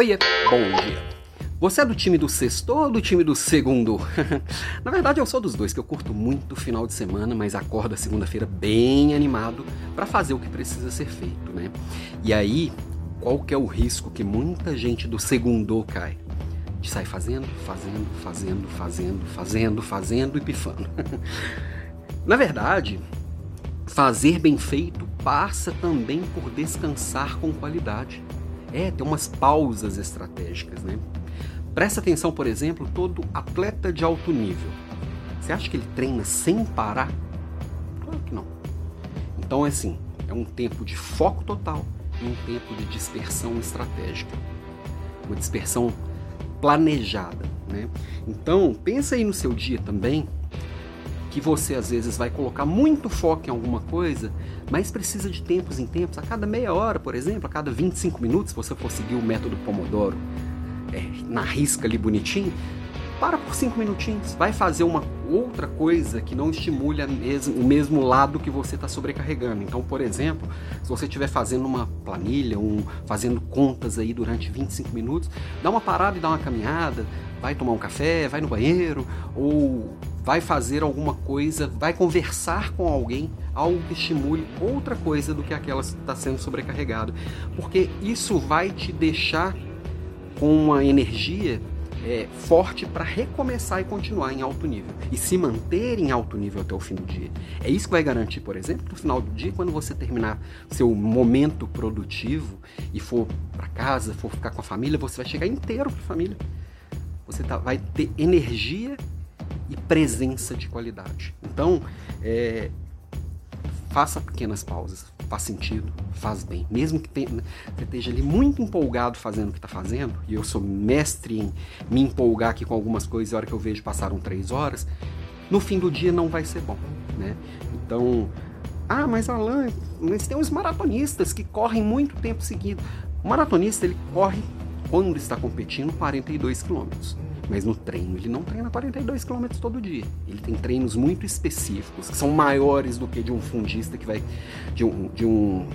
Oiê, bom dia. Você é do time do sexto ou do time do segundo? Na verdade, eu sou dos dois, que eu curto muito o final de semana, mas acordo a segunda-feira bem animado para fazer o que precisa ser feito, né? E aí, qual que é o risco que muita gente do segundo cai? De sair fazendo, fazendo, fazendo, fazendo, fazendo, fazendo e pifando. Na verdade, fazer bem feito passa também por descansar com qualidade. É, tem umas pausas estratégicas, né? Presta atenção, por exemplo, todo atleta de alto nível. Você acha que ele treina sem parar? Claro que não. Então, é assim, é um tempo de foco total e um tempo de dispersão estratégica. Uma dispersão planejada, né? Então, pensa aí no seu dia também, que você às vezes vai colocar muito foco em alguma coisa, mas precisa de tempos em tempos, a cada meia hora, por exemplo, a cada 25 minutos, se você for seguir o método Pomodoro é, na risca ali bonitinho, para por cinco minutinhos, vai fazer uma outra coisa que não estimule o mesmo lado que você está sobrecarregando. Então, por exemplo, se você estiver fazendo uma planilha, um, fazendo contas aí durante 25 minutos, dá uma parada e dá uma caminhada, vai tomar um café, vai no banheiro, ou vai fazer alguma coisa, vai conversar com alguém, algo que estimule outra coisa do que aquela que está sendo sobrecarregada. Porque isso vai te deixar com uma energia é, forte para recomeçar e continuar em alto nível e se manter em alto nível até o fim do dia. É isso que vai garantir, por exemplo, no final do dia, quando você terminar seu momento produtivo e for para casa, for ficar com a família, você vai chegar inteiro para a família. Você tá, vai ter energia e presença de qualidade. Então, é, faça pequenas pausas, faz sentido, faz bem. Mesmo que tenha, você esteja ali muito empolgado fazendo o que está fazendo, e eu sou mestre em me empolgar aqui com algumas coisas, e a hora que eu vejo passaram três horas, no fim do dia não vai ser bom, né? Então, ah, mas Alan, mas tem uns maratonistas que correm muito tempo seguido. O maratonista, ele corre, quando está competindo, 42 quilômetros. Mas no treino ele não treina 42 km todo dia. Ele tem treinos muito específicos, que são maiores do que de um fundista que vai. de um, de um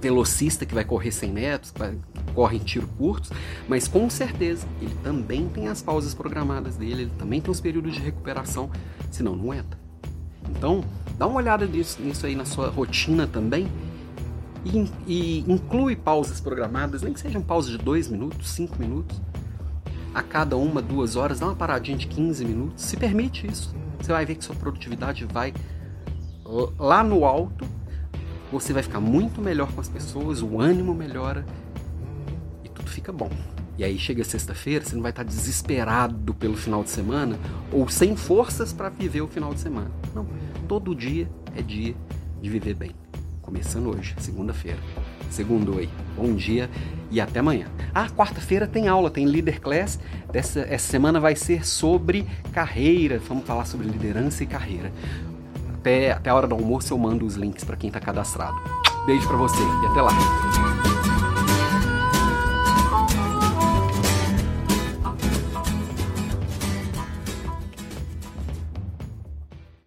velocista que vai correr 100 metros, que, vai, corre em tiro curtos, mas com certeza ele também tem as pausas programadas dele, ele também tem os períodos de recuperação, senão não entra. Então, dá uma olhada nisso, nisso aí na sua rotina também e, e inclui pausas programadas, nem que sejam pausas de 2 minutos, 5 minutos, a cada uma, duas horas, dá uma paradinha de 15 minutos, se permite isso. Você vai ver que sua produtividade vai lá no alto, você vai ficar muito melhor com as pessoas, o ânimo melhora e tudo fica bom. E aí chega sexta-feira, você não vai estar desesperado pelo final de semana ou sem forças para viver o final de semana. Não, todo dia é dia de viver bem. Começando hoje, segunda-feira. Segundo aí. Bom dia e até amanhã. Ah, quarta-feira tem aula, tem Leader Class. Dessa, essa semana vai ser sobre carreira. Vamos falar sobre liderança e carreira. Até, até a hora do almoço eu mando os links para quem está cadastrado. Beijo para você e até lá.